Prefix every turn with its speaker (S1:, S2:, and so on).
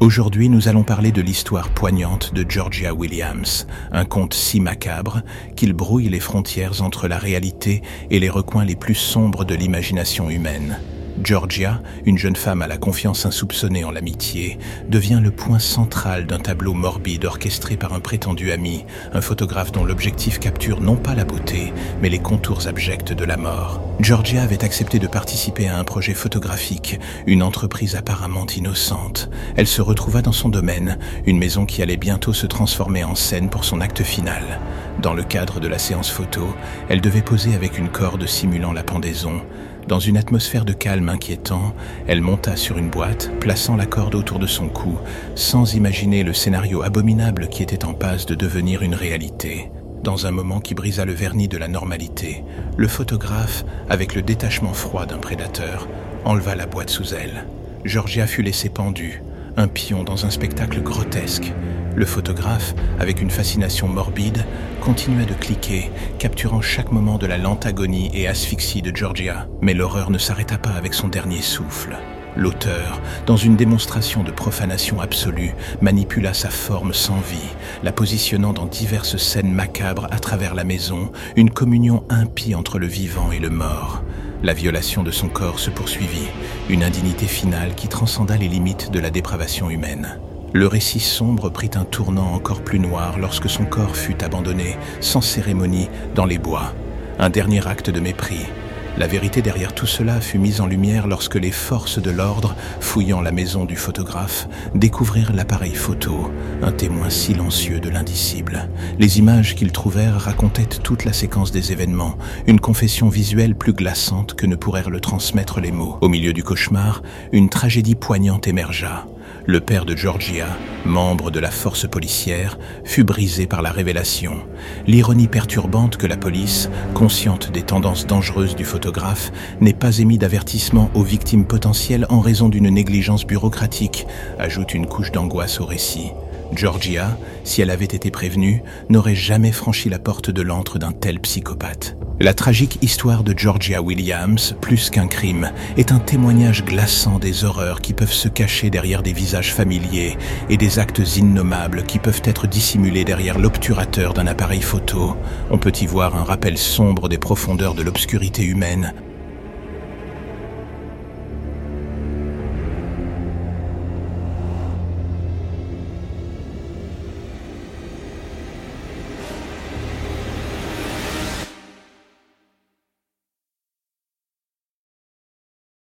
S1: Aujourd'hui, nous allons parler de l'histoire poignante de Georgia Williams, un conte si macabre qu'il brouille les frontières entre la réalité et les recoins les plus sombres de l'imagination humaine. Georgia, une jeune femme à la confiance insoupçonnée en l'amitié, devient le point central d'un tableau morbide orchestré par un prétendu ami, un photographe dont l'objectif capture non pas la beauté, mais les contours abjects de la mort. Georgia avait accepté de participer à un projet photographique, une entreprise apparemment innocente. Elle se retrouva dans son domaine, une maison qui allait bientôt se transformer en scène pour son acte final. Dans le cadre de la séance photo, elle devait poser avec une corde simulant la pendaison. Dans une atmosphère de calme inquiétant, elle monta sur une boîte, plaçant la corde autour de son cou, sans imaginer le scénario abominable qui était en passe de devenir une réalité. Dans un moment qui brisa le vernis de la normalité, le photographe, avec le détachement froid d'un prédateur, enleva la boîte sous elle. Georgia fut laissée pendue, un pion dans un spectacle grotesque. Le photographe, avec une fascination morbide, continua de cliquer, capturant chaque moment de la lente agonie et asphyxie de Georgia. Mais l'horreur ne s'arrêta pas avec son dernier souffle. L'auteur, dans une démonstration de profanation absolue, manipula sa forme sans vie, la positionnant dans diverses scènes macabres à travers la maison, une communion impie entre le vivant et le mort. La violation de son corps se poursuivit, une indignité finale qui transcenda les limites de la dépravation humaine. Le récit sombre prit un tournant encore plus noir lorsque son corps fut abandonné, sans cérémonie, dans les bois. Un dernier acte de mépris. La vérité derrière tout cela fut mise en lumière lorsque les forces de l'ordre, fouillant la maison du photographe, découvrirent l'appareil photo, un témoin silencieux de l'indicible. Les images qu'ils trouvèrent racontaient toute la séquence des événements, une confession visuelle plus glaçante que ne pourrent le transmettre les mots. Au milieu du cauchemar, une tragédie poignante émergea. Le père de Georgia, membre de la force policière, fut brisé par la révélation. L'ironie perturbante que la police, consciente des tendances dangereuses du photographe, n'ait pas émis d'avertissement aux victimes potentielles en raison d'une négligence bureaucratique, ajoute une couche d'angoisse au récit. Georgia, si elle avait été prévenue, n'aurait jamais franchi la porte de l'antre d'un tel psychopathe. La tragique histoire de Georgia Williams, plus qu'un crime, est un témoignage glaçant des horreurs qui peuvent se cacher derrière des visages familiers et des actes innommables qui peuvent être dissimulés derrière l'obturateur d'un appareil photo. On peut y voir un rappel sombre des profondeurs de l'obscurité humaine,